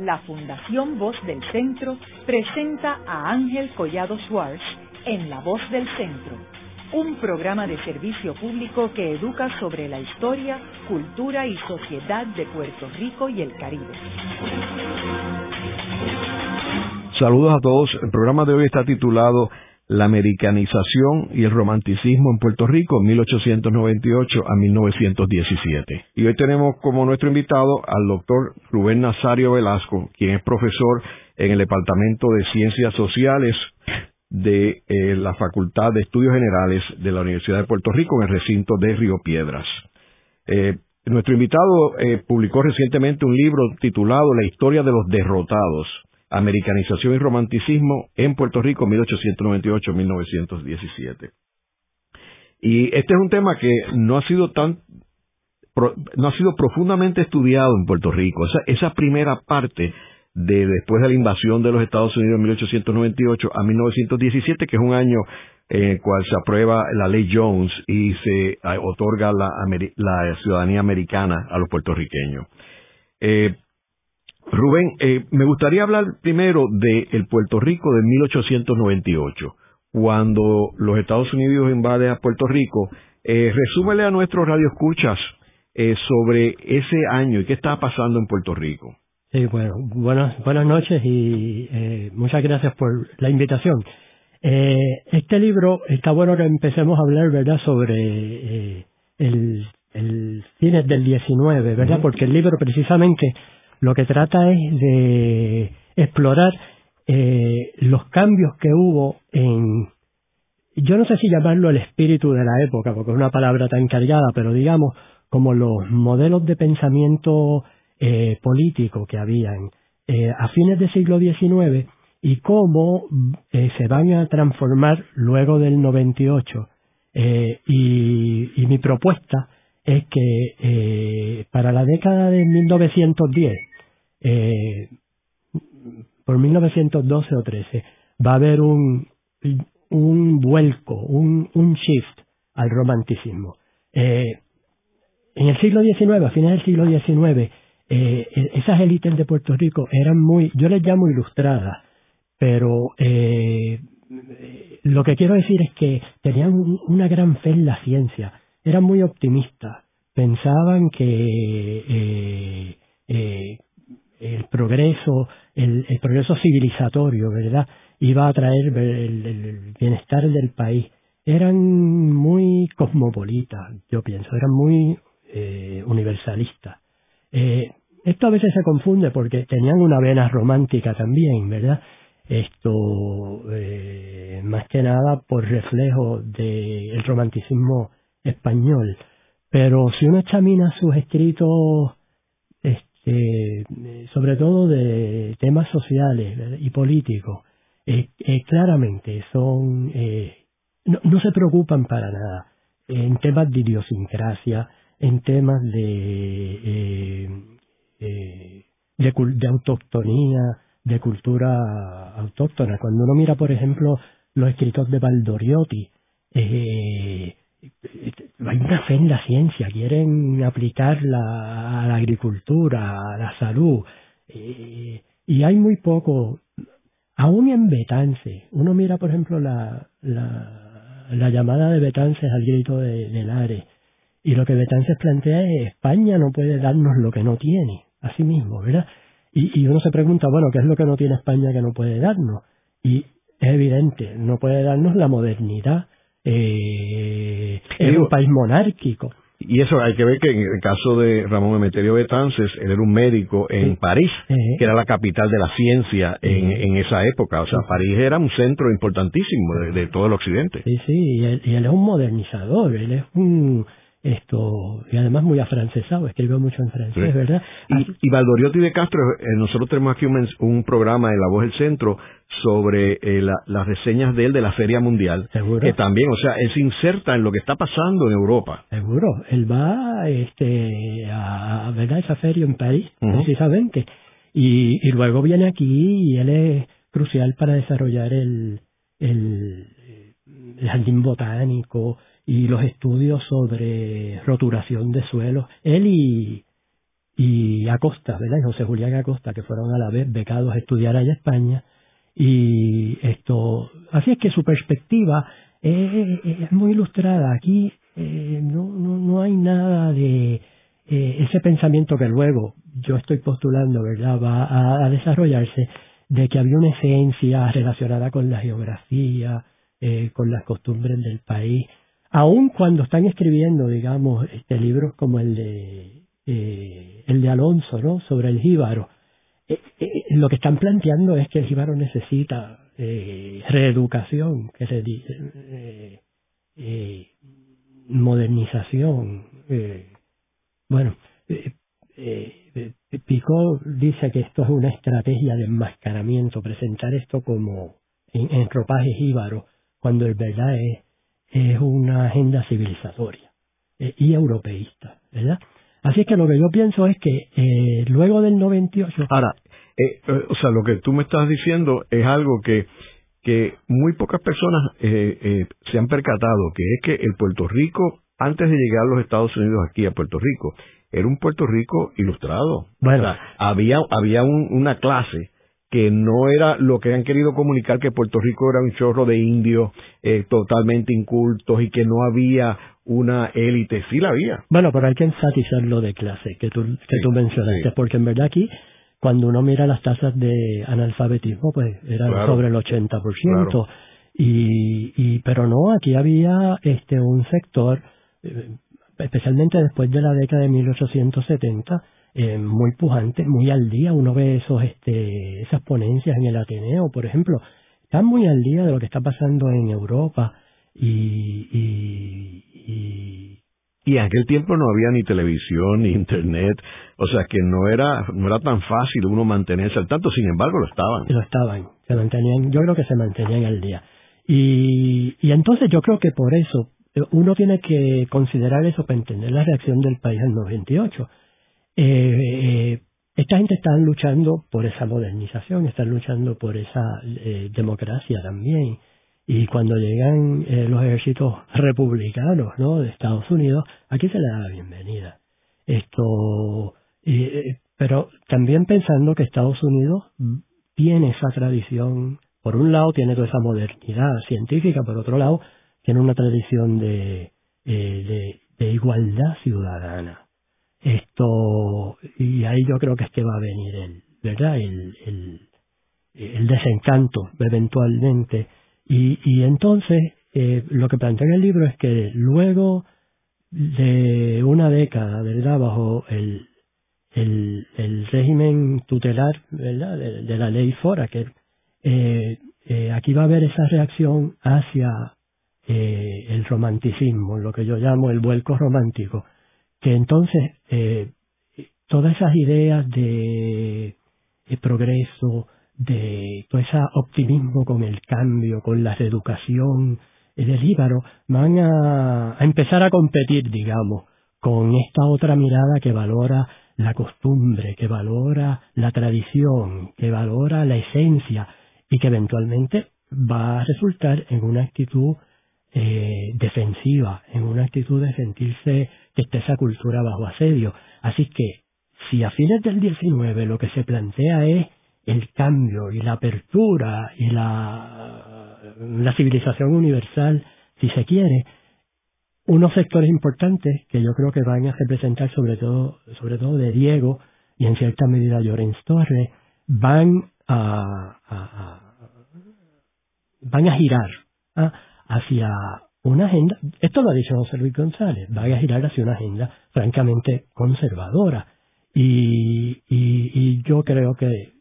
la Fundación Voz del Centro presenta a Ángel Collado Schwartz en La Voz del Centro, un programa de servicio público que educa sobre la historia, cultura y sociedad de Puerto Rico y el Caribe. Saludos a todos. El programa de hoy está titulado la americanización y el romanticismo en Puerto Rico 1898 a 1917. Y hoy tenemos como nuestro invitado al doctor Rubén Nazario Velasco, quien es profesor en el Departamento de Ciencias Sociales de eh, la Facultad de Estudios Generales de la Universidad de Puerto Rico en el recinto de Río Piedras. Eh, nuestro invitado eh, publicó recientemente un libro titulado La historia de los derrotados, Americanización y Romanticismo en Puerto Rico 1898-1917. Y este es un tema que no ha sido tan no ha sido profundamente estudiado en Puerto Rico. Esa, primera parte de después de la invasión de los Estados Unidos en 1898 a 1917, que es un año en el cual se aprueba la ley Jones y se ah, otorga la, la ciudadanía americana a los puertorriqueños. Eh, Rubén, eh, me gustaría hablar primero del Puerto Rico de 1898, cuando los Estados Unidos invaden a Puerto Rico. Eh, resúmele a nuestros radioescuchas eh, sobre ese año y qué estaba pasando en Puerto Rico. Sí, bueno, buenas, buenas noches y eh, muchas gracias por la invitación. Eh, este libro está bueno que empecemos a hablar, ¿verdad?, sobre eh, el, el fines del 19, ¿verdad? Porque el libro precisamente lo que trata es de explorar eh, los cambios que hubo en, yo no sé si llamarlo el espíritu de la época, porque es una palabra tan cargada, pero digamos como los modelos de pensamiento eh, político que habían eh, a fines del siglo XIX y cómo se van a transformar luego del 98. Eh, y, y mi propuesta es que para la década de 1910 eh, por 1912 o 13, va a haber un, un vuelco, un, un shift al romanticismo. Eh, en el siglo XIX, a finales del siglo XIX, eh, esas élites de Puerto Rico eran muy, yo les llamo ilustradas, pero lo que quiero decir es que tenían una gran fe en la ciencia, eran muy optimistas, pensaban que el progreso, el, progreso civilizatorio, ¿verdad? Iba a traer el, bienestar del país. Eran muy cosmopolitas, yo pienso, eran muy eh, universalistas. Eh, esto a veces se confunde porque tenían una vena romántica también, ¿verdad? Esto, eh, más que nada por reflejo del romanticismo español. Pero si uno examina sus escritos eh, sobre todo de temas sociales y políticos, eh, eh, claramente son, eh, no, no, se preocupan para nada en temas de idiosincrasia, en temas de, de, de autoctonía, de cultura autóctona. Cuando uno mira, por ejemplo, los escritos de Valdoriotti, eh, hay una fe en la ciencia, quieren aplicarla a la agricultura, a la salud, y hay muy poco, aún en Betance, uno mira por ejemplo la, la, la llamada de Betances al grito de, de Lares, y lo que Betances plantea es España no puede darnos lo que no tiene, así mismo, ¿verdad? Y uno se pregunta, bueno, ¿qué es lo que no tiene España que no puede darnos? Y es evidente, no puede darnos la modernidad, eh, es un país monárquico. Y eso hay que ver que en el caso de Ramón Emeterio Betances, él era un médico en París, que era la capital de la ciencia en, en, esa época. O sea, París era un centro importantísimo de, de todo el occidente. Sí, sí, y él, y él, es un modernizador, él es un esto y además muy afrancesado, escribió mucho en francés, sí. ¿verdad? Y, y Valdoriotti de Castro, eh, nosotros tenemos aquí un, un, programa en La Voz del Centro sobre eh, la, las reseñas de él de la Feria Mundial, ¿Seguro? que también, o sea, él se inserta en lo que está pasando en Europa. Seguro, él va este, a, ¿verdad? esa feria en París, uh -huh. precisamente, y, y luego viene aquí y él es crucial para desarrollar el, el, el jardín botánico, y los estudios sobre roturación de suelos. Él y, y Acosta, ¿verdad? Y José Julián Acosta, que fueron a la vez becados a estudiar allá España. Y esto, así es que su perspectiva es muy ilustrada. Aquí eh, no, no, no hay nada de eh, ese pensamiento que luego yo estoy postulando, ¿verdad? Va a, desarrollarse de que había una esencia relacionada con la geografía, eh, con las costumbres del país, aun cuando están escribiendo, digamos, este libros como el de eh, el de Alonso, ¿no? Sobre el jíbaro. Eh, lo que están planteando es que el jíbaro necesita reeducación, que se dice, modernización. bueno, eh, Picot dice que esto es una estrategia de enmascaramiento, presentar esto como en, en ropaje jíbaro, cuando en verdad es, es una agenda civilizatoria eh, y europeísta, ¿verdad? Así que lo que yo pienso es que eh, luego del 98... Ahora, eh, o sea, lo que tú me estás diciendo es algo que, que muy pocas personas se han percatado, que es que el Puerto Rico, antes de llegar a los Estados Unidos aquí a Puerto Rico, era un Puerto Rico ilustrado. Bueno, había, había una clase que no era lo que han querido comunicar que Puerto Rico era un chorro de indios eh, totalmente incultos y que no había una élite. Sí la había. Bueno, pero hay que enfatizar lo de clase que tú, que tú mencionaste, porque en verdad aquí, cuando uno mira las tasas de analfabetismo, pues eran sobre el 80%. Y, y, pero no, aquí había este un sector eh, especialmente después de la década de 1870, eh, muy pujante, muy al día. Uno ve esos, este, esas ponencias en el Ateneo, por ejemplo, están muy al día de lo que está pasando en Europa y, y, y y en aquel tiempo no había ni televisión ni internet, o sea que no era no era tan fácil uno mantenerse al tanto, sin embargo lo estaban. Lo estaban, se mantenían, yo creo que se mantenían al día. Y, y entonces yo creo que por eso uno tiene que considerar eso para entender la reacción del país en 98. Eh, eh, esta gente está luchando por esa modernización, están luchando por esa eh, democracia también. Y cuando llegan eh, los ejércitos republicanos ¿no? de Estados Unidos, aquí se le da la bienvenida. Esto, pero también pensando que Estados Unidos tiene esa tradición, por un lado tiene toda esa modernidad científica, por otro lado tiene una tradición de, eh, de, igualdad ciudadana. Esto, y ahí yo creo que es que va a venir el, ¿verdad? El, el, desencanto eventualmente. Y, y entonces, eh, lo que plantea en el libro es que luego de una década, ¿verdad? Bajo el, el, el régimen tutelar, ¿verdad? De, la ley Fora, que eh, eh, aquí va a haber esa reacción hacia eh, el romanticismo, lo que yo llamo el vuelco romántico, que entonces eh, todas esas ideas de, progreso, de todo ese optimismo con el cambio, con la reeducación del Íbaro, van a empezar a competir, digamos, con esta otra mirada que valora la costumbre, que valora la tradición, que valora la esencia y que eventualmente va a resultar en una actitud eh, defensiva, en una actitud de sentirse que está esa cultura bajo asedio. Así que si a fines del 19 lo que se plantea es el cambio y la apertura y la, la civilización universal, si se quiere, unos sectores importantes que yo creo que van a representar sobre todo, sobre todo de Diego y en cierta medida Llorens Torres, van a, van a girar ¿ah? Hacia una agenda, esto lo ha dicho José Luis González, va a girar hacia una agenda francamente conservadora y, y, yo creo que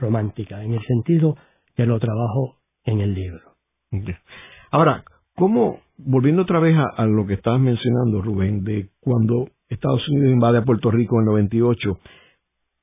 romántica, en el sentido que lo trabajo en el libro. Ahora, ¿cómo, volviendo otra vez a, lo que estabas mencionando, Rubén, de cuando Estados Unidos invade a Puerto Rico en el 98,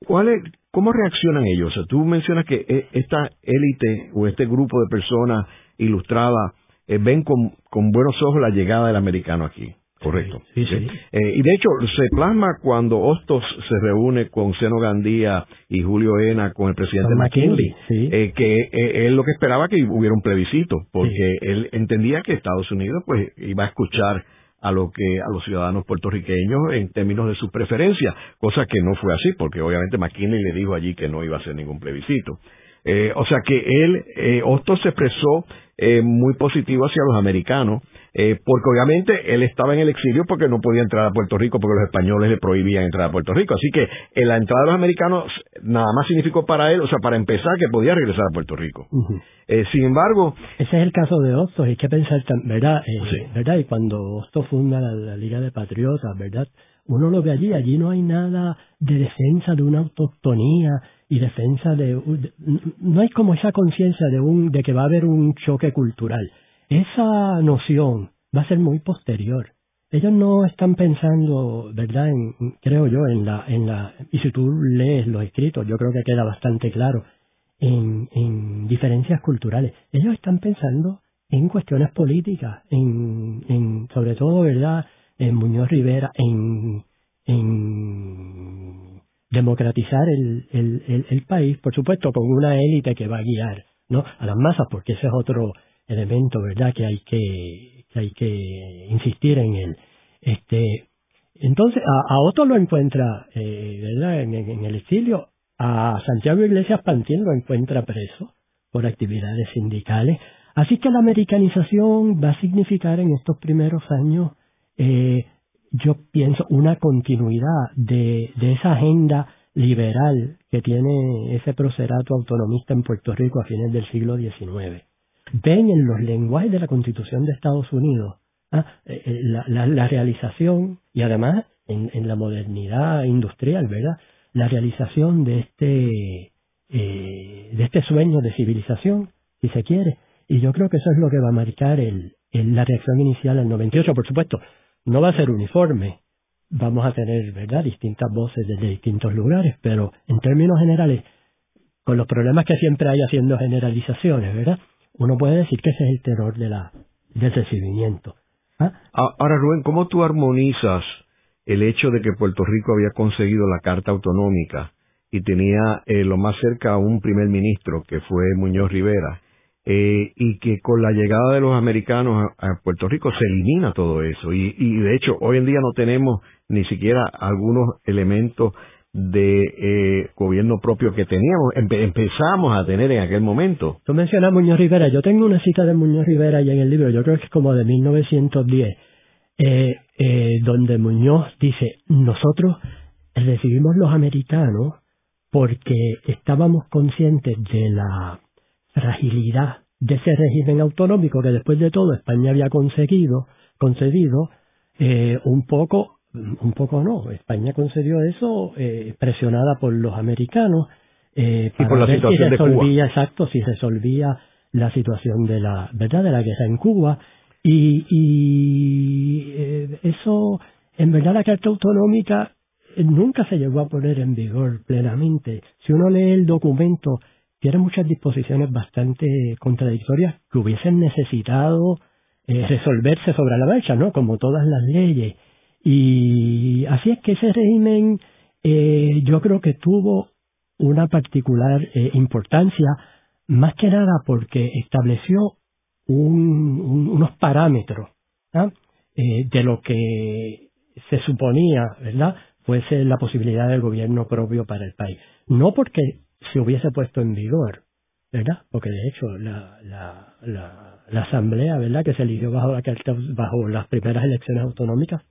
¿cuál es, ¿cómo reaccionan ellos? O sea, tú mencionas que e, esta élite o este grupo de personas ilustradas eh, ven con, con, buenos ojos la llegada del americano aquí. Correcto. Sí, sí. Eh, y de hecho, se plasma cuando Hostos se reúne con Seno Gandía y Julio Ena con el presidente McKinley, eh, que él lo que esperaba que hubiera un plebiscito, porque él entendía que Estados Unidos pues iba a escuchar a lo que a los ciudadanos puertorriqueños en términos de sus preferencias, cosa que no fue así, porque obviamente McKinley le dijo allí que no iba a hacer ningún plebiscito. Eh, o sea que él, eh, Hostos se expresó eh, muy positivo hacia los americanos, eh, porque obviamente él estaba en el exilio porque no podía entrar a Puerto Rico porque los españoles le prohibían entrar a Puerto Rico. Así que eh, la entrada de los americanos nada más significó para él, o sea, para empezar, que podía regresar a Puerto Rico. eh, sin embargo... Ese es el caso de Hostos, hay que pensar, ¿verdad? Eh, ¿verdad? Y cuando Hostos funda la, la Liga de Patriotas, ¿verdad? Uno lo ve allí, allí no hay nada de defensa de una autoctonía y defensa de, no hay como esa conciencia de un de que va a haber un choque cultural. Esa noción va a ser muy posterior. Ellos no están pensando verdad en, creo yo en la en la y si tú lees los escritos yo creo que queda bastante claro en, en diferencias culturales. Ellos están pensando en cuestiones políticas en, en sobre todo verdad en Muñoz Rivera en en democratizar el, el, el, país, por supuesto, con una élite que va a guiar ¿no? a las masas, porque ese es otro elemento, ¿verdad?, que hay que, que hay que insistir en él. Este, entonces, a, a Otto lo encuentra, eh, ¿verdad?, en, en, el exilio, a Santiago Iglesias Pantín lo encuentra preso por actividades sindicales. Así que la americanización va a significar en estos primeros años eh, yo pienso, una continuidad de, de esa agenda liberal que tiene ese procerato autonomista en Puerto Rico a fines del siglo XIX. Ven en los lenguajes de la Constitución de Estados Unidos ¿ah? Eh, eh, la, realización y además en, la modernidad industrial, ¿verdad? La realización de este, eh, de este sueño de civilización, si se quiere. Y yo creo que eso es lo que va a marcar el, la reacción inicial al 98, por supuesto no va a ser uniforme. Vamos a tener, ¿verdad?, distintas voces desde distintos lugares, pero en términos generales, con los problemas que siempre hay haciendo generalizaciones, ¿verdad? Uno puede decir que ese es el terror de la, del recibimiento. ¿Ah? Ahora, Rubén, ¿cómo tú armonizas el hecho de que Puerto Rico había conseguido la Carta Autonómica y tenía eh, lo más cerca a un primer ministro, que fue Muñoz Rivera, eh, y que con la llegada de los americanos a, Puerto Rico se elimina todo eso. Y, y, de hecho, hoy en día no tenemos ni siquiera algunos elementos de eh, gobierno propio que teníamos, empe empezamos a tener en aquel momento. Tú mencionas Muñoz Rivera, yo tengo una cita de Muñoz Rivera ya en el libro, yo creo que es como de 1910, eh, eh, donde Muñoz dice, nosotros recibimos los americanos porque estábamos conscientes de la fragilidad de ese régimen autonómico que después de todo España había conseguido, concedido, eh, un poco, un poco no, España concedió eso eh, presionada por los americanos eh, para y por la ver situación si resolvía, de Cuba. exacto, si resolvía la situación de la, ¿verdad?, de la guerra en Cuba y, y eh, eso, en verdad la Carta Autonómica nunca se llegó a poner en vigor plenamente. Si uno lee el documento, tiene muchas disposiciones bastante contradictorias que hubiesen necesitado eh, resolverse sobre la marcha, ¿no? Como todas las leyes. Y así es que ese régimen eh, yo creo que tuvo una particular eh, importancia, más que nada porque estableció un, un, unos parámetros ¿ah? eh, de lo que se suponía, ¿verdad?, fuese la posibilidad del gobierno propio para el país. No porque se hubiese puesto en vigor, ¿verdad? Porque de hecho la, la, la, asamblea, ¿verdad? Que se eligió bajo la bajo las primeras elecciones autonómicas,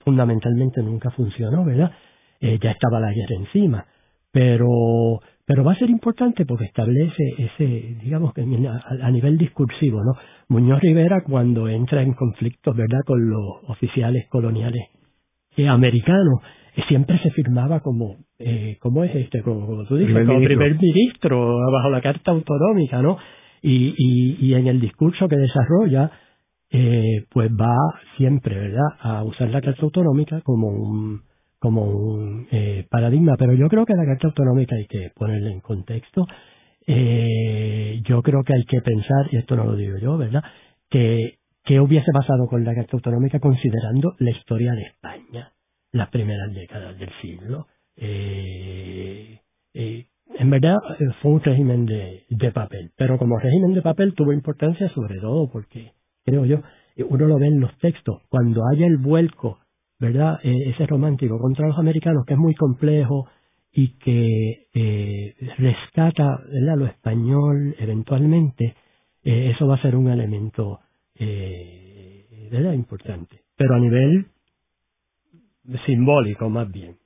fundamentalmente nunca funcionó, ¿verdad? Eh, ya estaba la guerra encima, pero pero va a ser importante porque establece ese, digamos que a, a nivel discursivo, ¿no? Muñoz Rivera cuando entra en conflictos, ¿verdad? Con los oficiales coloniales eh, americanos, siempre se firmaba como, eh, ¿cómo es este? Como, como tú dices, Primer como ministro. primer ministro bajo la Carta Autonómica, ¿no? Y, y, y en el discurso que desarrolla, eh, pues va siempre, ¿verdad?, a usar la Carta Autonómica como un, como un eh, paradigma. Pero yo creo que la Carta Autonómica hay que ponerla en contexto. Eh, yo creo que hay que pensar, y esto no lo digo yo, ¿verdad?, que, que hubiese pasado con la Carta Autonómica considerando la historia de España las primeras décadas del siglo. Eh, eh, en verdad eh, fue un régimen de, de, papel, pero como régimen de papel tuvo importancia sobre todo porque, creo yo, uno lo ve en los textos, cuando haya el vuelco, ¿verdad? Ese romántico contra los americanos, que es muy complejo y que eh, rescata ¿verdad? lo español eventualmente, eso va a ser un elemento ¿verdad? importante. Pero a nivel simbólico más bien.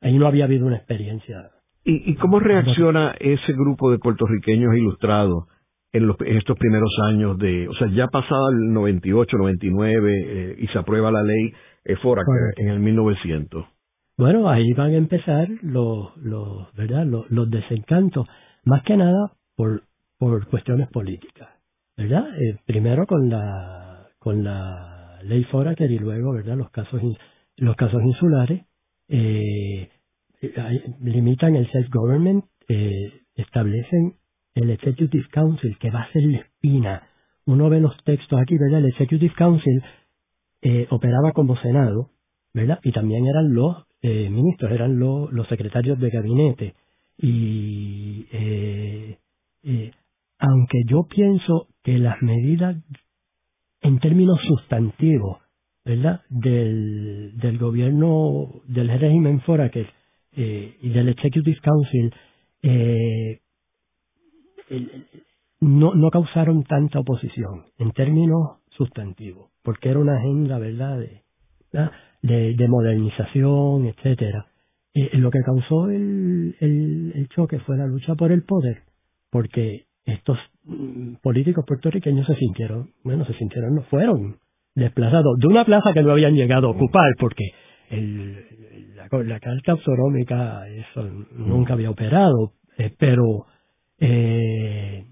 Ahí no había habido una experiencia. ¿Y, cómo reacciona ese grupo de puertorriqueños ilustrados en, los, estos primeros años de, o sea, ya pasado el 98, 99 eh, y se aprueba la ley eh, en el 1900? Bueno, ahí van a empezar los, los ¿verdad? Los, desencantos, más que nada por, por cuestiones políticas, ¿verdad? Eh, primero con la, con la ley Foraker y luego, ¿verdad? Los casos los casos insulares eh, limitan el self-government, eh, establecen el Executive Council, que va a ser la espina. Uno ve los textos aquí, ¿verdad? El Executive Council eh, operaba como Senado, ¿verdad? Y también eran los eh, ministros, eran los, los secretarios de gabinete. Y eh, eh, aunque yo pienso que las medidas en términos sustantivos ¿verdad? Del, del gobierno, del régimen Foraker eh, y del Executive Council eh, no, no causaron tanta oposición en términos sustantivos, porque era una agenda, ¿verdad?, de, de, de modernización, etcétera. Eh, lo que causó el choque fue la lucha por el poder, porque estos mm, políticos puertorriqueños se sintieron, bueno, se sintieron, no fueron desplazados de una plaza que no habían llegado a ocupar porque el, la, carta autonómica eso nunca había operado, eh, pero eh,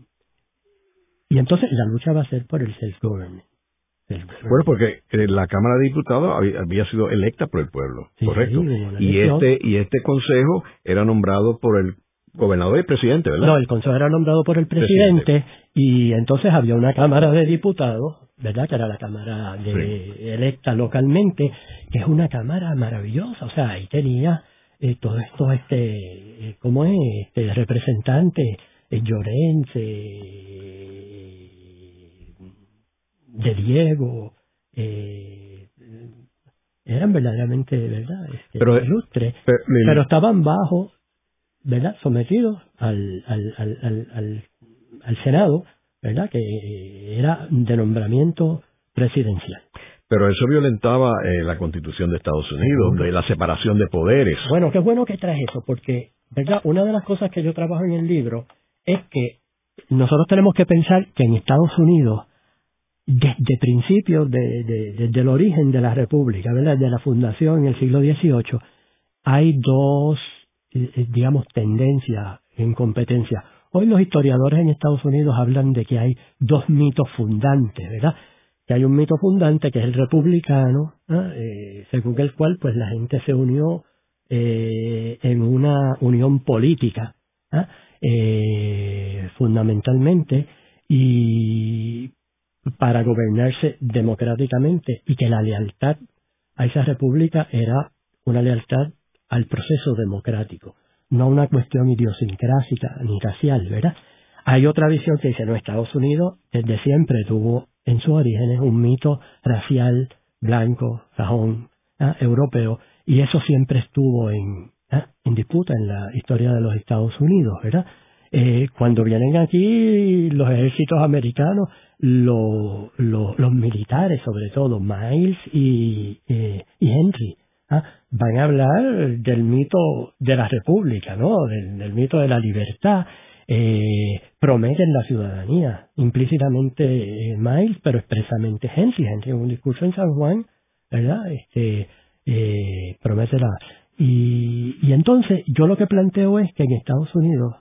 y entonces la lucha va a ser por el self-government. Bueno, porque eh, la Cámara de Diputados había, sido electa por el pueblo, correcto. y este y este consejo era nombrado por el gobernador y presidente, ¿verdad? No, el consejo era nombrado por el presidente, y entonces había una Cámara de Diputados, ¿verdad? Que era la Cámara de, electa localmente, que es una Cámara maravillosa, o sea, ahí tenía eh, todo esto, este, eh, ¿cómo es? Este, representantes, eh, Llorense, de Diego, eh, eran verdaderamente, ¿verdad? Este, pero, ilustres, pero estaban bajo ¿verdad? sometidos al, al, al, al, al Senado, ¿verdad? que era de nombramiento presidencial. Pero eso violentaba eh, la Constitución de Estados Unidos, de la separación de poderes. Bueno, qué bueno que traes eso, porque, ¿verdad? Una de las cosas que yo trabajo en el libro es que nosotros tenemos que pensar que en Estados Unidos, desde principios, de, de, desde el origen de la República, ¿verdad? De la fundación en el siglo XVIII, hay dos eh, eh, digamos, tendencia en competencia. Hoy los historiadores en Estados Unidos hablan de que hay dos mitos fundantes, ¿verdad? Que hay un mito fundante que es el republicano, ¿ah? eh, según el cual pues la gente se unió en una unión política, ¿ah? fundamentalmente, y para gobernarse democráticamente, y que la lealtad a esa república era una lealtad al proceso democrático, no una cuestión idiosincrásica ni racial, ¿verdad? Hay otra visión que dice, no, Estados Unidos desde siempre tuvo en sus orígenes un mito racial, blanco, sajón, ¿ah? europeo, y eso siempre estuvo en, ¿ah? en disputa en la historia de los Estados Unidos, ¿verdad? Eh, cuando vienen aquí los ejércitos americanos, los militares sobre todo, Miles y, eh, y Henry, van a hablar del mito de la república, ¿no? Del, mito de la libertad. Eh, prometen la ciudadanía, implícitamente eh, Miles, pero expresamente Henry. Henry en un discurso en San Juan, ¿verdad? Este, eh, promete la... Y, y entonces yo lo que planteo es que en Estados Unidos,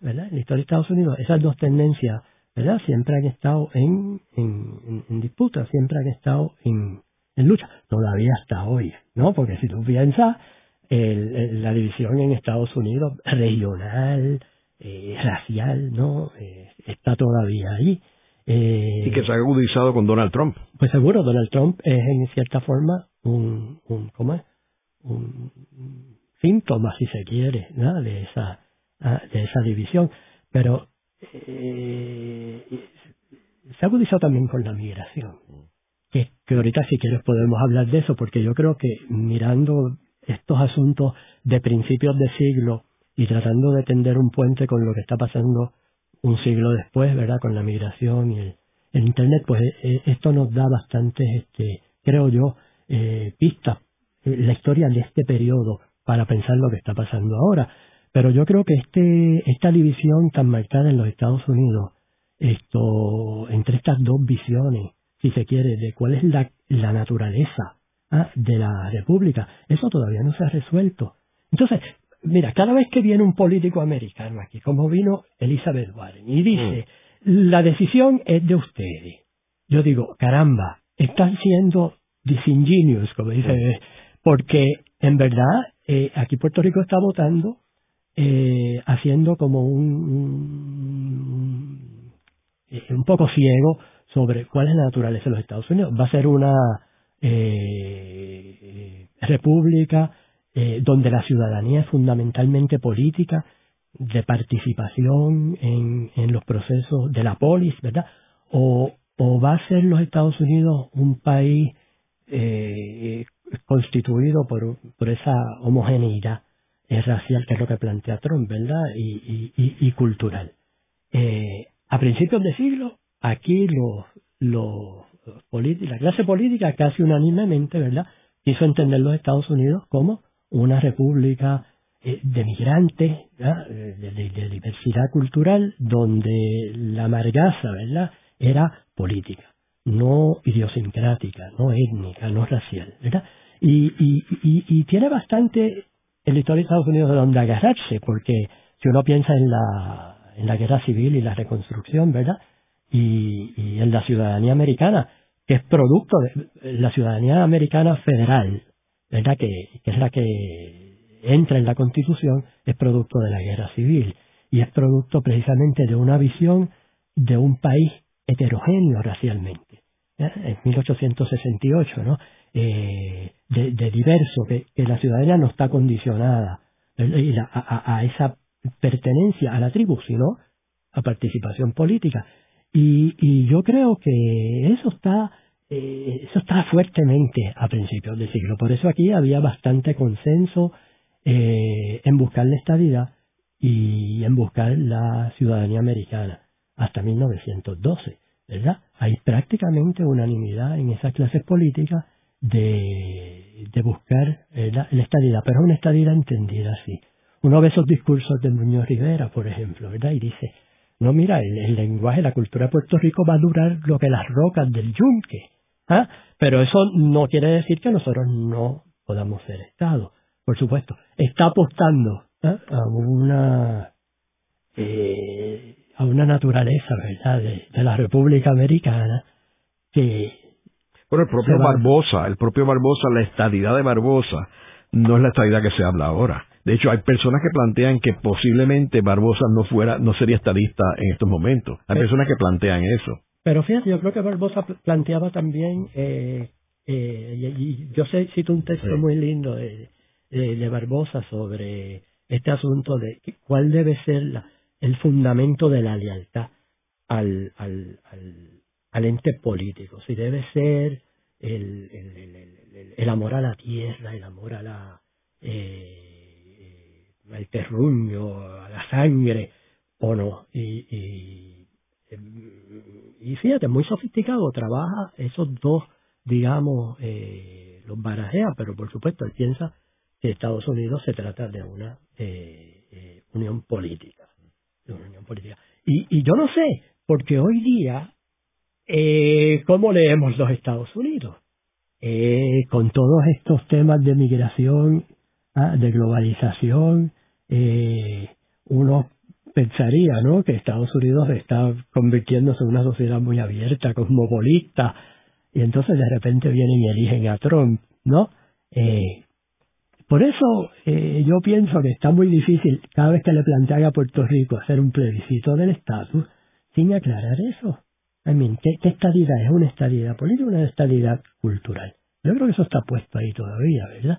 ¿verdad? En la historia de Estados Unidos, esas dos tendencias, ¿verdad? Siempre han estado en, en, en disputa, siempre han estado en, en lucha, todavía hasta hoy, ¿no? Porque si tú piensas, el, la división en Estados Unidos regional, eh, racial, ¿no? Eh, está todavía ahí. Eh, y que se ha agudizado con Donald Trump. Pues seguro, Donald Trump es en cierta forma un, un ¿cómo es? Un síntoma, si se quiere, ¿no? de esa ah, de esa división. Pero eh, se ha agudizado también con la migración. Que, ahorita si quieres podemos hablar de eso, porque yo creo que mirando estos asuntos de principios de siglo y tratando de tender un puente con lo que está pasando un siglo después, ¿verdad? Con la migración y el, Internet, pues eh, esto nos da bastantes, este, creo yo, eh, pistas, eh, la historia de este periodo para pensar lo que está pasando ahora. Pero yo creo que este, esta división tan marcada en los Estados Unidos, esto, entre estas dos visiones, si se quiere, de cuál es la, la naturaleza ¿ah? de la República, eso todavía no se ha resuelto. Entonces, mira, cada vez que viene un político americano aquí, como vino Elizabeth Warren, y dice, mm. la decisión es de ustedes, yo digo, caramba, están siendo disingenuous, como dice, mm. porque en verdad eh, aquí Puerto Rico está votando eh, haciendo como un, un, un, poco ciego sobre cuál es la naturaleza de los Estados Unidos. Va a ser una eh, república eh, donde la ciudadanía es fundamentalmente política, de participación en, en los procesos de la polis, ¿verdad? O, o va a ser los Estados Unidos un país eh, constituido por, por esa homogeneidad racial que es lo que plantea Trump, ¿verdad? Y, y, cultural. Eh, a principios de siglo, aquí los, los la clase política casi unánimemente, ¿verdad? Quiso entender los Estados Unidos como una república eh, de migrantes, eh, de, diversidad cultural, donde la amargaza, ¿verdad? Era política, no idiosincrática, no étnica, no racial, ¿verdad? Y, y, y, y tiene bastante en la historia de Estados Unidos de donde agarrarse, porque si uno piensa en la, en la guerra civil y la reconstrucción, ¿verdad? Y, y en la ciudadanía americana, que es producto de la ciudadanía americana federal, ¿verdad? Que, es la que entra en la Constitución, es producto de la guerra civil y es producto precisamente de una visión de un país heterogéneo racialmente. En 1868, ¿no? Eh, de, de, diverso, que, la ciudadanía no está condicionada a, a, esa pertenencia a la tribu, sino a participación política. Y, y yo creo que eso está eh, eso está fuertemente a principios del siglo. Por eso aquí había bastante consenso eh, en buscar la estabilidad y en buscar la ciudadanía americana hasta 1912, ¿verdad? Hay prácticamente unanimidad en esas clases políticas de, de buscar eh, la, estabilidad, pero es una estabilidad entendida así. Uno ve esos discursos de Muñoz Rivera, por ejemplo, ¿verdad? Y dice, no, mira, el, el lenguaje, la cultura de Puerto Rico va a durar lo que las rocas del yunque. ¿ah? Pero eso no quiere decir que nosotros no podamos ser Estado. Por supuesto, está apostando ¿ah? a una eh, a una naturaleza, ¿verdad?, de, la República Americana que bueno, el propio Barbosa, el propio Barbosa, la estadidad de Barbosa no es la estadidad que se habla ahora. De hecho, hay personas que plantean que posiblemente Barbosa no fuera, no sería estadista en estos momentos. Hay personas que plantean eso. Pero fíjate, yo creo que Barbosa planteaba también, eh, eh, y yo sé, cito un texto muy lindo de, de, Barbosa sobre este asunto de cuál debe ser la, el fundamento de la lealtad al, al, al, ente político. Si debe ser el, el, el, amor a la tierra, el amor a la, eh, al terruño, a la sangre, o no. Y, y fíjate, muy sofisticado, trabaja esos dos, digamos, eh, los barajea, pero por supuesto él piensa que Estados Unidos se trata de una eh, eh, unión política. De una unión política. Y, y yo no sé, porque hoy día, eh, ¿cómo leemos los Estados Unidos? Eh, con todos estos temas de migración, ah, de globalización, eh, unos pensaría, ¿no? Que Estados Unidos está convirtiéndose en una sociedad muy abierta, cosmopolita, y entonces de repente vienen y eligen a Trump, ¿no? Eh, por eso eh, yo pienso que está muy difícil cada vez que le plantean a Puerto Rico hacer un plebiscito del estatus sin aclarar eso. ¿qué, ¿qué, estadidad es? ¿Una estadidad política una estadidad cultural? Yo creo que eso está puesto ahí todavía, ¿verdad?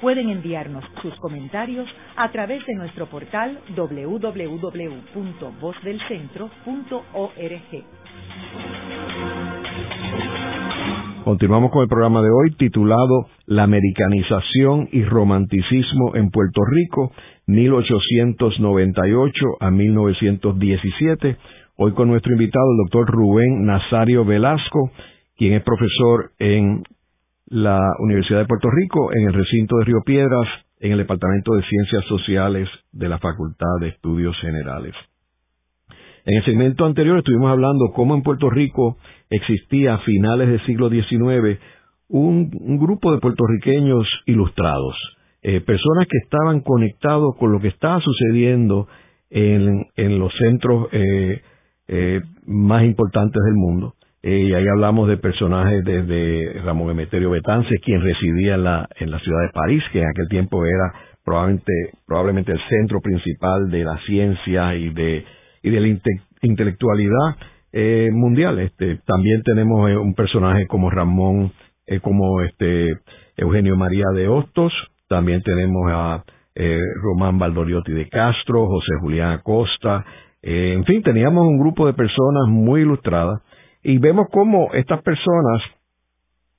Pueden enviarnos sus comentarios a través de nuestro portal www.vozdelcentro.org. Continuamos con el programa de hoy titulado La americanización y romanticismo en Puerto Rico, 1898 a 1917 Hoy con nuestro invitado, el doctor Rubén Nazario Velasco, quien es profesor en la Universidad de Puerto Rico, en el recinto de Río Piedras, en el Departamento de Ciencias Sociales de la Facultad de Estudios Generales. En el segmento anterior estuvimos hablando cómo en Puerto Rico existía a finales del siglo XIX un, grupo de puertorriqueños ilustrados, eh, personas que estaban conectados con lo que estaba sucediendo en, los centros eh, eh, más importantes del mundo. Eh, y ahí hablamos de personajes desde Ramón Emeterio Betances, quien residía en la, en la ciudad de París, que en aquel tiempo era probablemente, probablemente el centro principal de la ciencia y de, y de la intelectualidad eh, mundial. Este, también tenemos un personaje como Ramón, como este Eugenio María de Hostos, también tenemos a Román Valdoriotti de Castro, José Julián Acosta, eh, en fin, teníamos un grupo de personas muy ilustradas y vemos cómo estas personas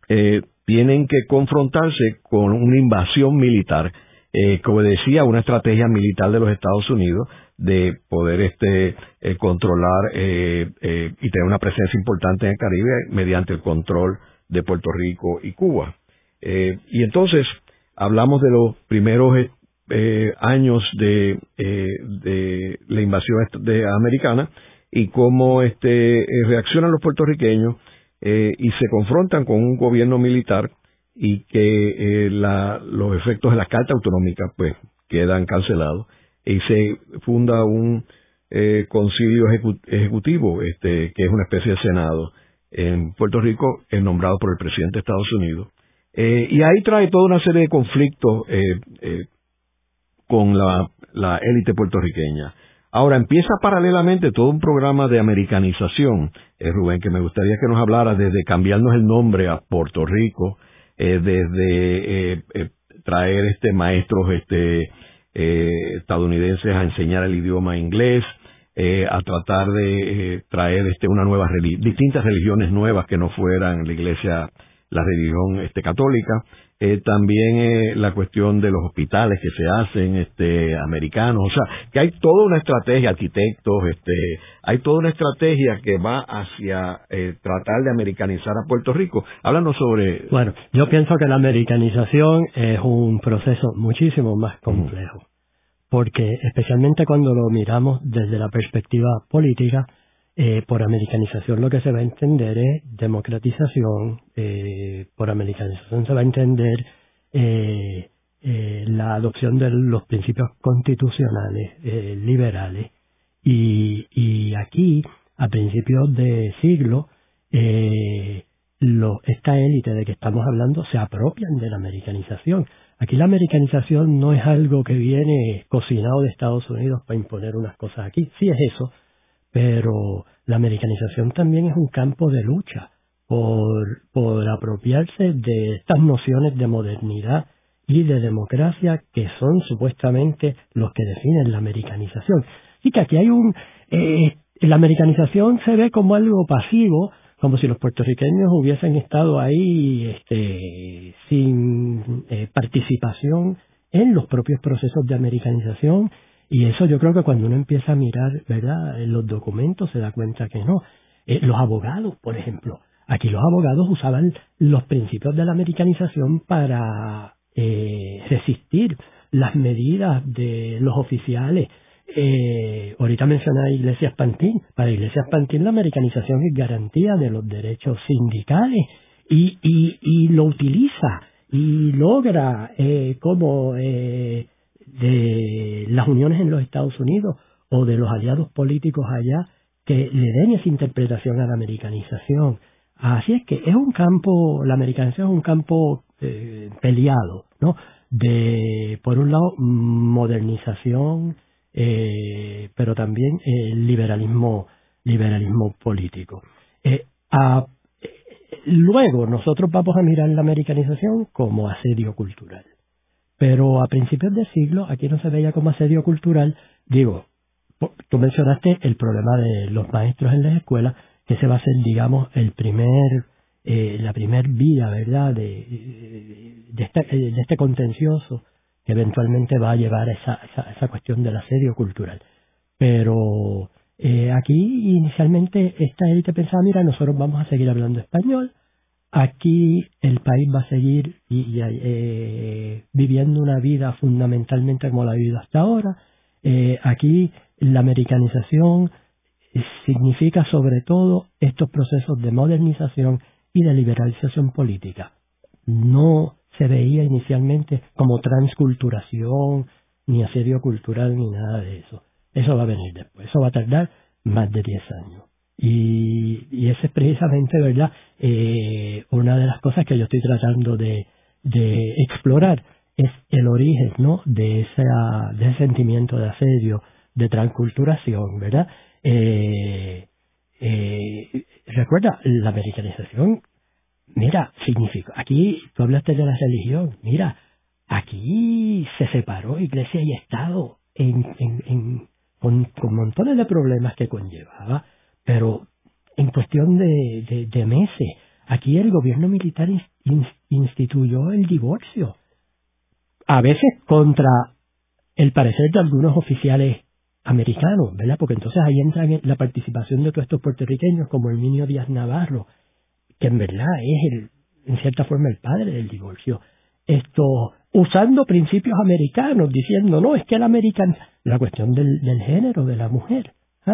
eh, tienen que confrontarse con una invasión militar, eh, como decía, una estrategia militar de los Estados Unidos de poder este controlar y tener una presencia importante en el Caribe mediante el control de Puerto Rico y Cuba. y entonces hablamos de los primeros eh, años de, eh, de, la invasión de americana y cómo este, eh, reaccionan los puertorriqueños y se confrontan con un gobierno militar y que la, los efectos de la Carta Autonómica pues quedan cancelados y se funda un concilio ejecutivo este, que es una especie de senado en Puerto Rico nombrado por el presidente de Estados Unidos y ahí trae toda una serie de conflictos con la, élite puertorriqueña. Ahora empieza paralelamente todo un programa de americanización, eh, Rubén, que me gustaría que nos hablara desde cambiarnos el nombre a Puerto Rico, eh, desde eh, eh, traer este maestros este estadounidenses a enseñar el idioma inglés, a tratar de traer este una nueva distintas religiones nuevas que no fueran la iglesia la religión este católica eh, también eh, la cuestión de los hospitales que se hacen este americanos. O sea que hay toda una estrategia arquitectos este hay toda una estrategia que va hacia eh, tratar de americanizar a Puerto Rico. Háblanos sobre bueno yo pienso que la americanización es un proceso muchísimo más complejo porque especialmente cuando lo miramos desde la perspectiva política eh, por americanización lo que se va a entender es democratización, eh, por americanización se va a entender eh, la adopción de los principios constitucionales liberales y, y, aquí, a principios de siglo, lo, esta élite de que estamos hablando se apropian de la americanización. Aquí la americanización no es algo que viene cocinado de Estados Unidos para imponer unas cosas aquí, sí es eso, pero la americanización también es un campo de lucha por, por apropiarse de estas nociones de modernidad y de democracia que son supuestamente los que definen la americanización. Y que aquí hay un... Eh, la americanización se ve como algo pasivo, como si los puertorriqueños hubiesen estado ahí este, sin eh, participación en los propios procesos de americanización y eso yo creo que cuando uno empieza a mirar, ¿verdad?, en los documentos se da cuenta que no. Eh, los abogados, por ejemplo, aquí los abogados usaban los principios de la americanización para eh, resistir las medidas de los oficiales. Eh, ahorita mencioné a Iglesias Pantín. Para Iglesias Pantín la americanización es garantía de los derechos sindicales y, y, y lo utiliza y logra eh, como eh, de las uniones en los Estados Unidos o de los aliados políticos allá que le den esa interpretación a la americanización. Así es que es un campo, la americanización es un campo eh, peleado, ¿no? De, por un lado, modernización, eh, pero también el liberalismo, liberalismo político. Eh, luego, nosotros vamos a mirar la americanización como asedio cultural. Pero a principios del siglo, aquí no se veía como asedio cultural, digo, tú mencionaste el problema de los maestros en las escuelas, que ese va a ser, digamos, el primer, eh, la primer vía, ¿verdad?, de, de, este, de este contencioso que eventualmente va a llevar a esa, esa, cuestión del asedio cultural. Pero eh, aquí inicialmente esta élite pensaba, mira, nosotros vamos a seguir hablando español, aquí el país va a seguir eh, viviendo una vida fundamentalmente como la ha vivido hasta ahora, eh, aquí la americanización significa sobre todo estos procesos de modernización y de liberalización política. No se veía inicialmente como transculturación, ni asedio cultural, ni nada de eso. Eso va a venir después, eso va a tardar más de 10 años. Y, esa es precisamente, ¿verdad?, eh, una de las cosas que yo estoy tratando de, explorar es el origen, ¿no?, de, esa, de ese sentimiento de asedio, de transculturación, ¿verdad? Eh, eh, recuerda, la americanización, mira, significa, aquí tú hablaste de la religión, mira, aquí se separó iglesia y Estado en, en, con, montones de problemas que conllevaba, pero en cuestión de, meses, aquí el gobierno militar instituyó el divorcio, a veces contra el parecer de algunos oficiales americanos, ¿verdad? Porque entonces ahí entra la participación de todos estos puertorriqueños, como niño Díaz Navarro, que en verdad es, el, en cierta forma, el padre del divorcio. Esto, usando principios americanos, diciendo, no, es que el americano, la cuestión del, del género, de la mujer, ¿ah?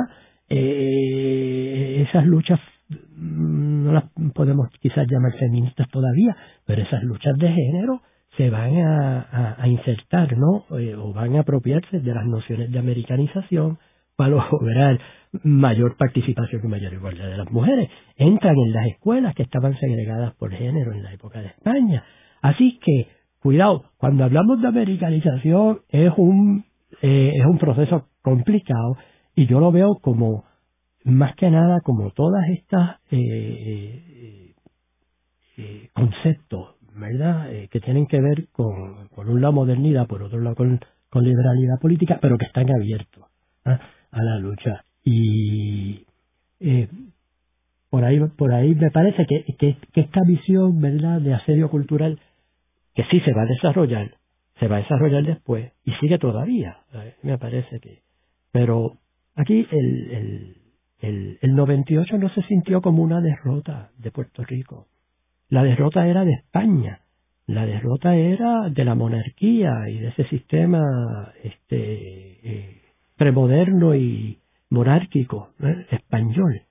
Eh, esas luchas mm, no las podemos quizás llamar feministas todavía, pero esas luchas de género se van a, insertar, ¿no? Eh, o van a apropiarse de las nociones de americanización para lograr mayor participación y mayor igualdad de las mujeres. Entran en las escuelas que estaban segregadas por género en la época de España. Así que, cuidado, cuando hablamos de americanización es un, eh, es un proceso complicado y yo lo veo como, más que nada, como todas estas eh, eh conceptos ¿verdad? Eh, que tienen que ver con, por un lado, modernidad, por otro lado, con, liberalidad política, pero que están abiertos ¿ah? a la lucha. Y eh, por ahí por ahí me parece que, que, esta visión, ¿verdad?, de asedio cultural, que sí se va a desarrollar, se va a desarrollar después y sigue todavía, me parece que. Pero aquí el, el, el, el 98 no se sintió como una derrota de Puerto Rico la derrota era de España, la derrota era de la monarquía y de ese sistema este, eh, premoderno y monárquico español.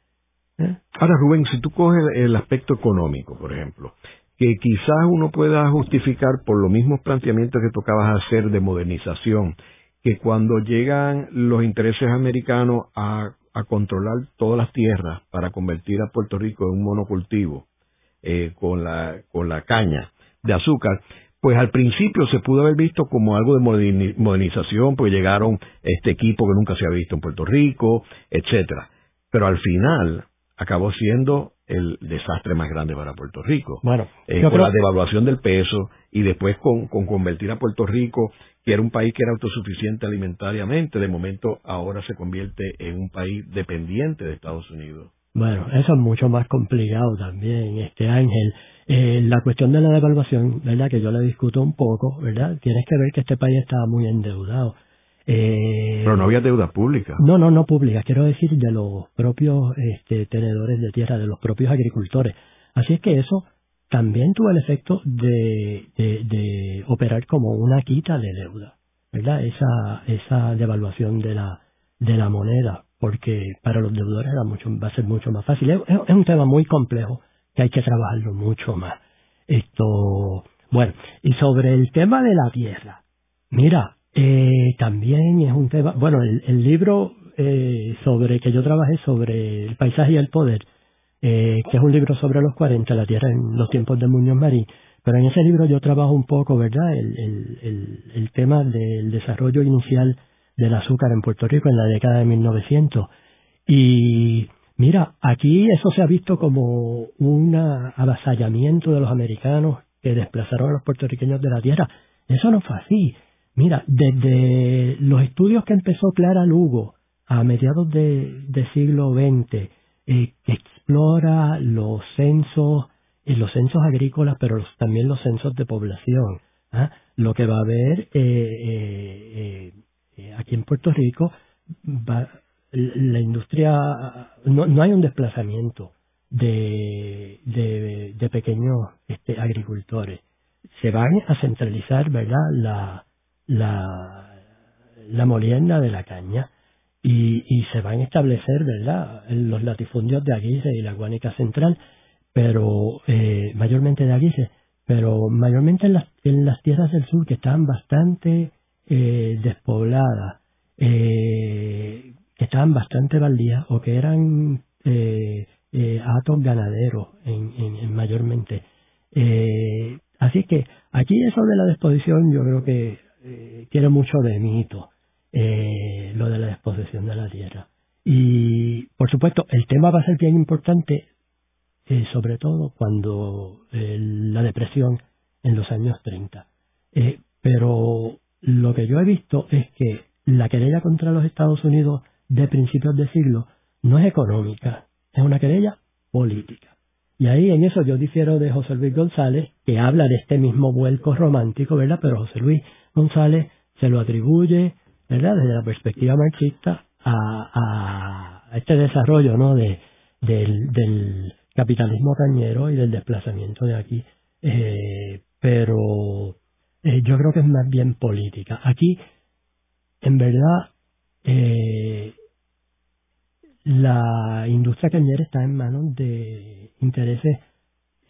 ¿eh? Ahora, Rubén, si tú coges el aspecto económico, por ejemplo, que quizás uno pueda justificar por los mismos planteamientos que tocabas hacer de modernización, que cuando llegan los intereses americanos a, controlar todas las tierras para convertir a Puerto Rico en un monocultivo, eh, con, la, con la caña de azúcar, pues al principio se pudo haber visto como algo de modernización, pues llegaron este equipo que nunca se había visto en Puerto Rico, etcétera. Pero al final acabó siendo el desastre más grande para Puerto Rico. Bueno, eh, con la devaluación del peso y después con, con convertir a Puerto Rico, que era un país que era autosuficiente alimentariamente, de momento ahora se convierte en un país dependiente de Estados Unidos. Bueno, eso es mucho más complicado también, este Ángel. Eh, la cuestión de la devaluación, ¿verdad? Que yo la discuto un poco, ¿verdad? Tienes que ver que este país estaba muy endeudado. Eh, Pero no había deuda pública. No, no, no pública. Quiero decir de los propios este, tenedores de tierra, de los propios agricultores. Así es que eso también tuvo el efecto de, de, de operar como una quita de deuda, ¿verdad? Esa, esa devaluación de la, de la moneda porque para los deudores era mucho, va a ser mucho más fácil. Es, un tema muy complejo que hay que trabajarlo mucho más. Esto, bueno, y sobre el tema de la tierra, mira, eh, también es un tema, bueno, el, libro eh, sobre que yo trabajé sobre el paisaje y el poder, que es un libro sobre los 40, la tierra en los tiempos de Muñoz Marín. Pero en ese libro yo trabajo un poco, ¿verdad?, el, el, el, tema del desarrollo inicial del azúcar en Puerto Rico en la década de 1900. Y mira, aquí eso se ha visto como un avasallamiento de los americanos que desplazaron a los puertorriqueños de la tierra. Eso no fue así. Mira, desde los estudios que empezó Clara Lugo a mediados de, siglo XX, eh, que explora los censos, eh, los censos agrícolas, pero también los censos de población. ¿ah? Lo que va a haber eh, aquí en Puerto Rico, la industria, no, no hay un desplazamiento de, de, pequeños este, agricultores. Se van a centralizar, ¿verdad?, la, la, la molienda de la caña y, y se van a establecer, ¿verdad?, en los latifundios de Aguirre y la Guánica Central, pero eh, mayormente de Aguirre, pero mayormente en las, en las tierras del sur que están bastante eh, despobladas, eh, que estaban bastante baldías o que eran eh, eh, atos ganaderos en, en, mayormente. Eh, así que aquí eso de la disposición yo creo que eh, tiene mucho de mito, eh, lo de la disposición de la tierra. Y por supuesto el tema va a ser bien importante, eh, sobre todo cuando la depresión en los años 30. pero lo que yo he visto es que la querella contra los Estados Unidos de principios de siglo no es económica, es una querella política. Y ahí en eso yo difiero de José Luis González, que habla de este mismo vuelco romántico, ¿verdad? Pero José Luis González se lo atribuye, ¿verdad? Desde la perspectiva marxista a, este desarrollo, ¿no? De, del, capitalismo cañero y del desplazamiento de aquí. Eh, pero eh, yo creo que es más bien política. Aquí, en verdad, eh, la industria cañera está en manos de intereses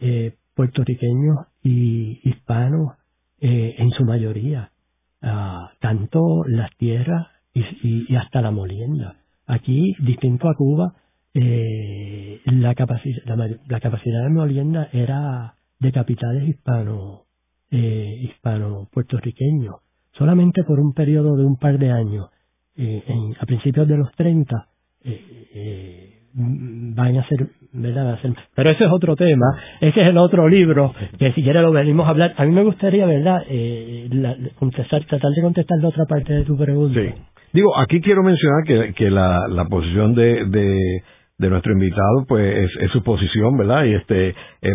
eh, puertorriqueños y hispanos eh, en su mayoría, ah, tanto las tierras y, hasta la molienda. Aquí, distinto a Cuba, eh, la, la, capacidad de molienda era de capitales hispano, hispano puertorriqueños. Solamente por un periodo de un par de años, a principios de los 30, eh, eh, van a ser, ¿verdad? pero ese es otro tema, ese es el otro libro que si quieres lo venimos a hablar. A mí me gustaría, ¿verdad? Eh, contestar, tratar de contestar la otra parte de tu pregunta. Sí. Digo, aquí quiero mencionar que, que la, la posición de, de, de nuestro invitado pues es, su posición verdad y este eh,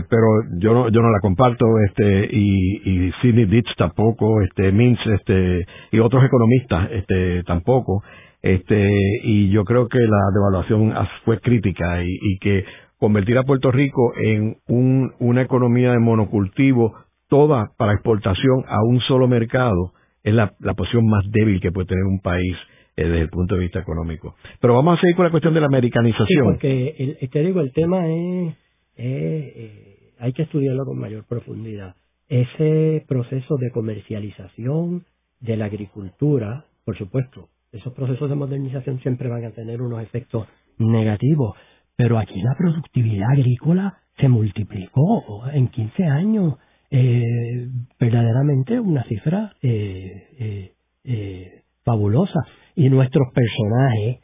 pero yo no yo no la comparto este y y Sidney Ditch tampoco este Mintz este y otros economistas este tampoco este, y yo creo que la devaluación fue crítica y, que convertir a Puerto Rico en un, una economía de monocultivo, toda para exportación a un solo mercado, es la, la posición más débil que puede tener un país eh, desde el punto de vista económico. Pero vamos a seguir con la cuestión de la americanización. Porque el, te digo, el tema es, eh, hay que estudiarlo con mayor profundidad. Ese proceso de comercialización de la agricultura, por supuesto, esos procesos de modernización siempre van a tener unos efectos negativos, pero aquí la productividad agrícola se multiplicó en 15 años, eh, verdaderamente una cifra eh, eh, eh, fabulosa. Y nuestros personajes,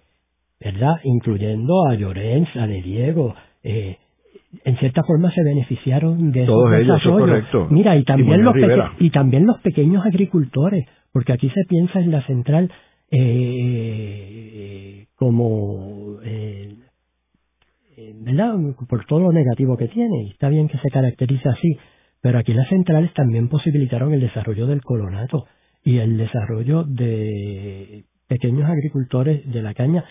¿verdad? Incluyendo a Llorens, a De Diego, eh, en cierta forma se beneficiaron de Todos ellos, correcto. Mira, y también, los y también los pequeños agricultores, porque aquí se piensa en la central eh, como eh, ¿verdad? por todo lo negativo que tiene y está bien que se caracterice así pero aquí las centrales también posibilitaron el desarrollo del colonato y el desarrollo de pequeños agricultores de la caña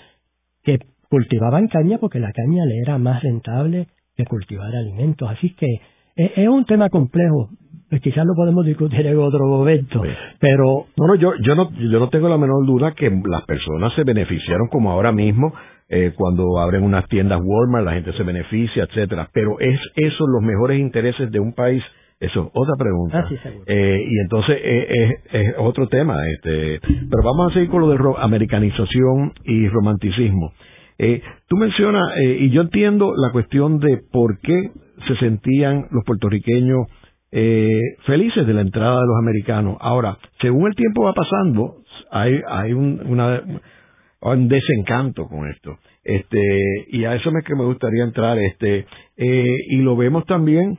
que cultivaban caña porque la caña le era más rentable que cultivar alimentos así que es un tema complejo pues quizás lo podemos discutir en otro momento, pero... No, yo, yo, no, yo no tengo la menor duda que las personas se beneficiaron como ahora mismo, eh, cuando abren unas tiendas Walmart, la gente se beneficia, etcétera, pero ¿es eso los mejores intereses de un país? Eso es otra pregunta. Ah, eh, y entonces eh, es, otro tema. este Pero vamos a seguir con lo de americanización y romanticismo. Eh, tú mencionas, eh, y yo entiendo la cuestión de por qué se sentían los puertorriqueños eh, felices de la entrada de los americanos. Ahora, según el tiempo va pasando, hay, hay un, un desencanto con esto. Este, y a eso es que me gustaría entrar, este, y lo vemos también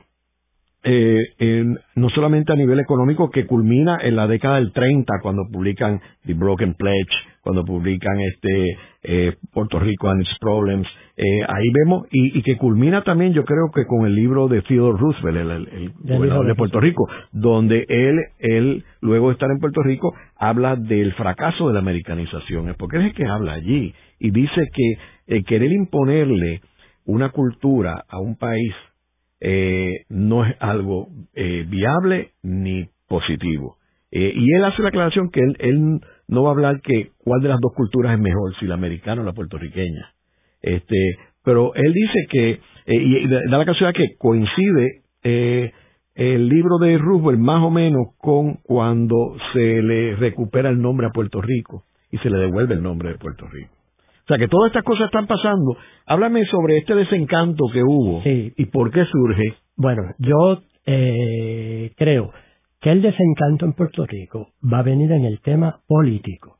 eh, no solamente a nivel económico, que culmina en la década del 30, cuando publican The Broken Pledge, cuando publican este eh, Puerto Rico and its Problems, eh, ahí vemos, y, que culmina también yo creo que con el libro de Theodore Roosevelt, el, gobernador de Puerto Rico, donde él, él, luego de estar en Puerto Rico, habla del fracaso de la americanización, porque es el que habla allí, y dice que querer imponerle una cultura a un país eh, no es algo eh, viable ni positivo. Eh, y él hace la aclaración que él, no va a hablar que cuál de las dos culturas es mejor, si la americana o la puertorriqueña. Este, pero él dice que, y da la casualidad que coincide el libro de Roosevelt más o menos con cuando se le recupera el nombre a Puerto Rico y se le devuelve el nombre de Puerto Rico. O sea, que todas estas cosas están pasando. Háblame sobre este desencanto que hubo y por qué surge. Bueno, yo eh, creo que el desencanto en Puerto Rico va a venir en el tema político,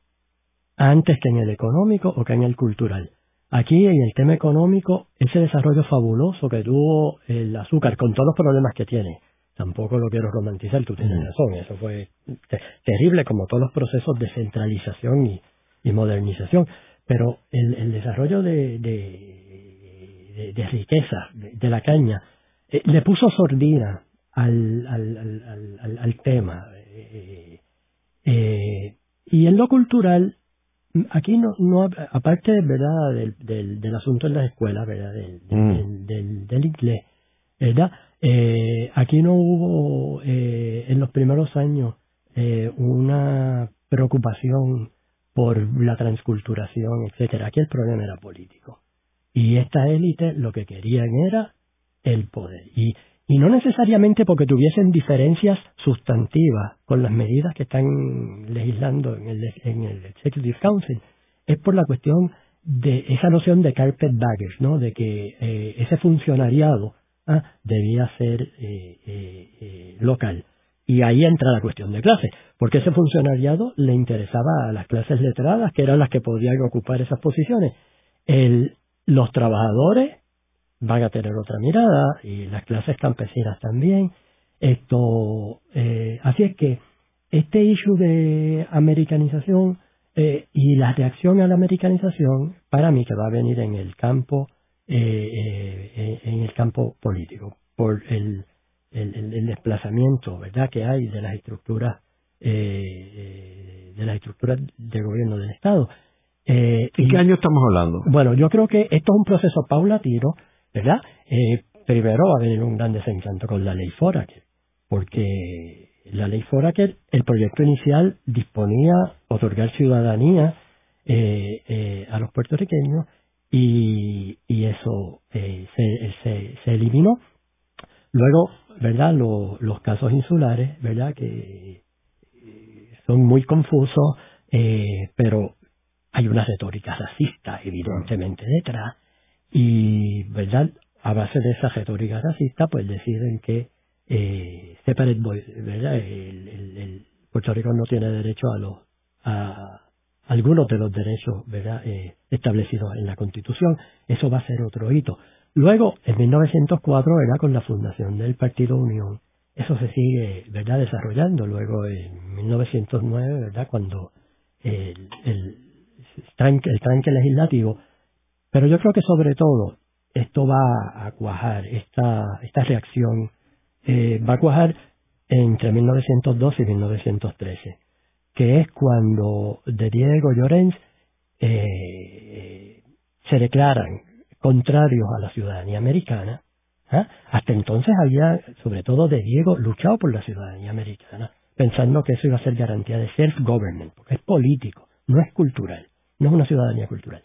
antes que en el económico o que en el cultural. Aquí en el tema económico, ese desarrollo fabuloso que tuvo el azúcar, con todos los problemas que tiene, tampoco lo quiero romantizar, tú tienes razón, eso fue terrible como todos los procesos de centralización y modernización pero el, el desarrollo de, de, de, riqueza de, la caña eh, le puso sordina al, al, al, al, tema. Eh, eh, y en lo cultural, aquí no, no aparte verdad del, del, del asunto en las escuelas, verdad del, mm. del, del, inglés, verdad, eh, aquí no hubo eh, en los primeros años eh, una preocupación por la transculturación, etcétera. Aquí el problema era político. Y esta élite lo que querían era el poder. Y, y no necesariamente porque tuviesen diferencias sustantivas con las medidas que están legislando en el, en el Executive Council, es por la cuestión de esa noción de carpet baggage, ¿no? de que eh, ese funcionariado ah, debía ser eh, eh, local. Y ahí entra la cuestión de clase, porque ese funcionariado le interesaba a las clases letradas, que eran las que podían ocupar esas posiciones. El, los trabajadores van a tener otra mirada y las clases campesinas también. Esto, eh, así es que este issue de americanización eh, y la reacción a la americanización, para mí que va a venir en el campo, eh, en el campo político, por el el, desplazamiento verdad que hay de las estructuras eh, eh, de las estructuras de gobierno del Estado. Eh, ¿Y qué año estamos hablando? Bueno, yo creo que esto es un proceso paulatino, ¿verdad? Eh, primero va a venir un gran desencanto con la ley Foraker, porque la ley Foraker, el proyecto inicial disponía otorgar ciudadanía eh, a los puertorriqueños y, y eso se, se, se eliminó. Luego ¿verdad? los casos insulares, ¿verdad? Que eh, son muy confusos, eh, pero hay una retórica racista, evidentemente, detrás. Y, ¿verdad? A base de esa retórica racista, pues deciden que eh, separate ¿verdad? El, el, Puerto Rico no tiene derecho a los a algunos de los derechos ¿verdad? Eh, establecidos en la Constitución. Eso va a ser otro hito. Luego, en 1904, era con la fundación del Partido Unión, eso se sigue, ¿verdad?, desarrollando. Luego, en 1909, ¿verdad?, cuando el, el, tranque, el tranque legislativo. Pero yo creo que sobre todo esto va a cuajar, esta, esta reacción eh, va a cuajar entre 1912 y 1913, que es cuando de Diego Llorens eh, se declaran contrarios a la ciudadanía americana. ¿ah? Hasta entonces había, sobre todo de Diego, luchado por la ciudadanía americana, pensando que eso iba a ser garantía de self-government, porque es político, no es cultural, no es una ciudadanía cultural.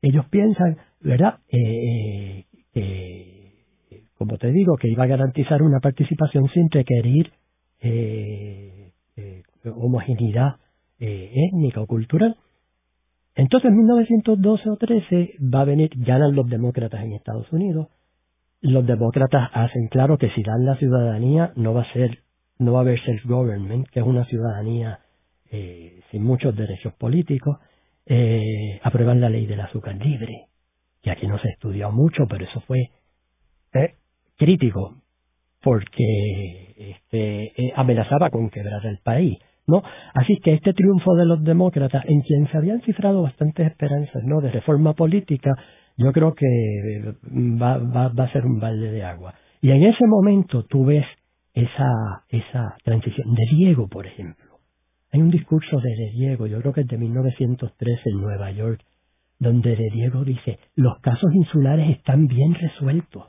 Ellos piensan, ¿verdad?, eh, que, como te digo, que iba a garantizar una participación sin requerir eh, eh, homogeneidad étnica o cultural. Entonces, en 1912 o 13 va a venir, ganan los demócratas en Estados Unidos. Los demócratas hacen claro que si dan la ciudadanía no va a ser, no va a haber self-government, que es una ciudadanía eh, sin muchos derechos políticos. Eh, aprueban la ley del azúcar libre, que aquí no se estudió mucho, pero eso fue eh, crítico, porque este, eh, amenazaba con quebrar el país. ¿No? Así que este triunfo de los demócratas, en quien se habían cifrado bastantes esperanzas ¿no? de reforma política, yo creo que eh, va, va, a ser un balde de agua. Y en ese momento tú ves esa, esa transición de Diego, por ejemplo. Hay un discurso de Diego, yo creo que es de 1913 en Nueva York, donde de Diego dice, los casos insulares están bien resueltos.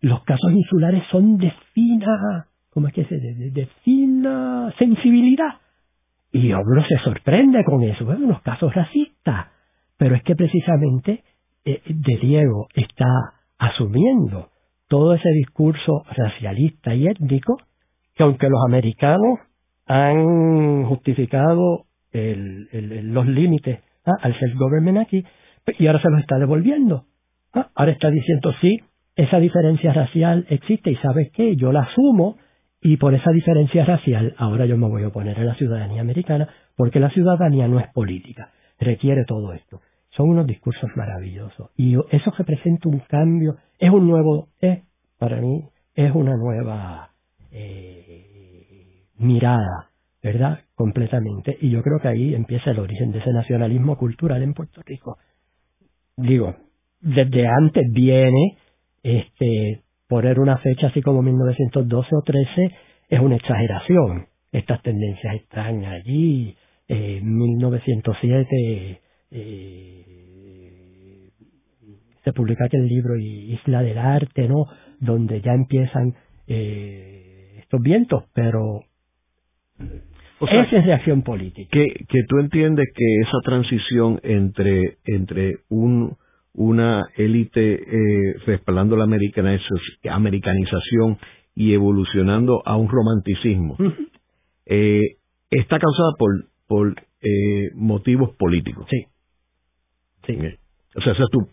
Los casos insulares son de fina ¿cómo es que se de, de, sensibilidad. Y Oblo se sorprende con eso, bueno, unos casos racistas, pero es que precisamente eh, de Diego está asumiendo todo ese discurso racialista y étnico que aunque los americanos han justificado el, el, los límites ¿ah? al self-government aquí, y ahora se los está devolviendo. ¿ah? Ahora está diciendo, sí, esa diferencia racial existe y sabes qué, yo la asumo y por esa diferencia racial, ahora yo me voy a oponer a la ciudadanía americana, porque la ciudadanía no es política, requiere todo esto. Son unos discursos maravillosos. Y eso representa un cambio, es un nuevo, es, para mí, es una nueva eh, mirada, ¿verdad? Completamente. Y yo creo que ahí empieza el origen de ese nacionalismo cultural en Puerto Rico. Digo, desde antes viene este poner una fecha así como 1912 o 13 es una exageración. Estas tendencias están allí. Eh, 1907 eh, se publica aquel libro Isla del Arte, ¿no? Donde ya empiezan eh, estos vientos, pero o esa es reacción política. Que, que tú entiendes que esa transición entre, entre un una élite eh, respaldando la americanización y evolucionando a un romanticismo, eh, está causada por, por eh, motivos políticos. Sí. sí. O sea, esa es tu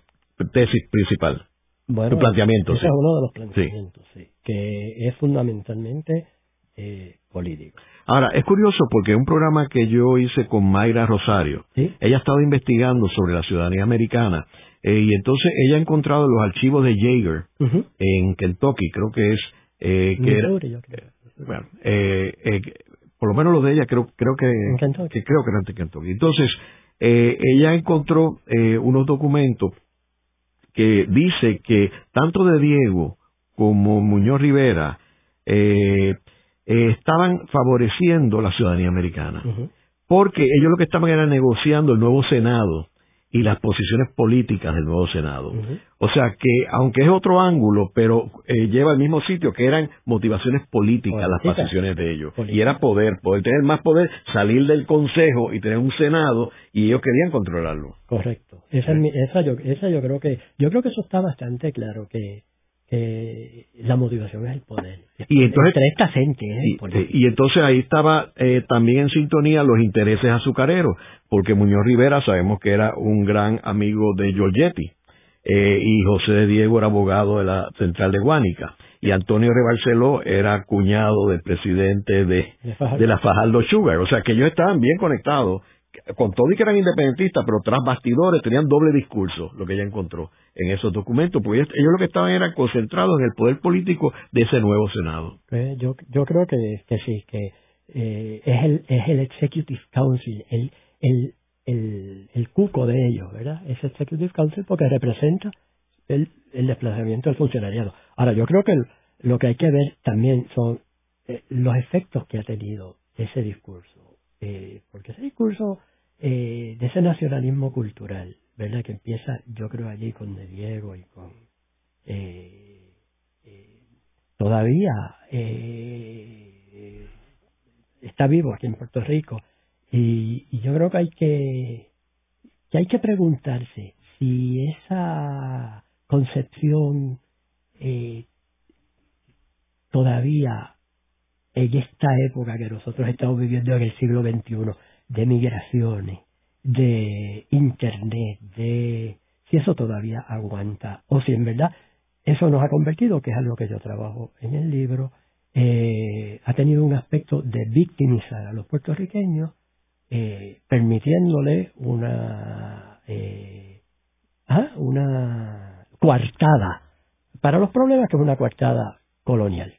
tesis principal. tu planteamiento. Ese es uno de los planteamientos, sí. que es fundamentalmente eh, político. Ahora, es curioso porque un programa que yo hice con Mayra Rosario, ella estaba investigando sobre la ciudadanía americana eh, y entonces ella ha encontrado los archivos de Jaeger en Kentucky, creo que es eh, que era, bueno, eh, eh, por lo menos los de ella creo creo que, que creo que eran de Kentucky. Entonces eh, ella encontró eh, unos documentos que dice que tanto de Diego como Muñoz Rivera eh, eh, estaban favoreciendo la ciudadanía americana. Porque ellos lo que estaban era negociando el nuevo Senado y las posiciones políticas del nuevo Senado. O sea que, aunque es otro ángulo, pero eh, lleva al mismo sitio, que eran motivaciones políticas las posiciones de ellos. Y era poder, poder tener más poder, salir del Consejo y tener un Senado, y ellos querían controlarlo. Correcto. Esa, esa, yo, esa yo creo que, yo creo que eso está bastante claro, que eh, la motivación es el poder. Y entonces, esta gente y, entonces ahí estaba eh, también en sintonía los intereses azucareros, porque Muñoz Rivera sabemos que era un gran amigo de Giorgetti, eh, y José de Diego era abogado de la central de Guánica, y Antonio Rebarceló era cuñado del presidente de, de la Fajardo Sugar, o sea que ellos estaban bien conectados con todo y que eran independentistas, pero tras bastidores tenían doble discurso, lo que ella encontró en esos documentos, porque ellos, lo que estaban era concentrados en el poder político de ese nuevo Senado. Pues yo, yo creo que, sí, que eh, es, el, es el Executive Council, el, el, el, cuco de ellos, ¿verdad? Es Executive Council porque representa el, el desplazamiento del funcionariado. Ahora, yo creo que lo que hay que ver también son eh, los efectos que ha tenido ese discurso. Eh, porque ese discurso eh, de ese nacionalismo cultural, ¿verdad? Que empieza, yo creo, allí con De Diego y con... Eh, eh todavía eh, está vivo aquí en Puerto Rico y, y, yo creo que hay que, que hay que preguntarse si esa concepción eh, todavía en esta época que nosotros estamos viviendo en el siglo XXI de migraciones, de Internet, de si eso todavía aguanta o si en verdad eso nos ha convertido, que es algo que yo trabajo en el libro, eh, ha tenido un aspecto de victimizar a los puertorriqueños, eh, permitiéndole una, eh, ah, una coartada para los problemas que es una coartada colonial.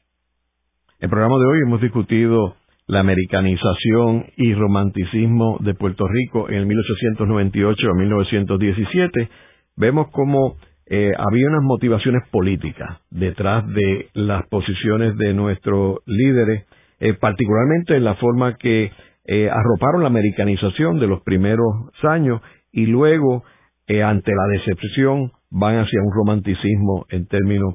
El programa de hoy hemos discutido la americanización y romanticismo de Puerto Rico en el 1898 a 1917. Vemos cómo eh, había unas motivaciones políticas detrás de las posiciones de nuestros líderes, eh, particularmente en la forma que eh, arroparon la americanización de los primeros años y luego, ante la decepción, van hacia un romanticismo en términos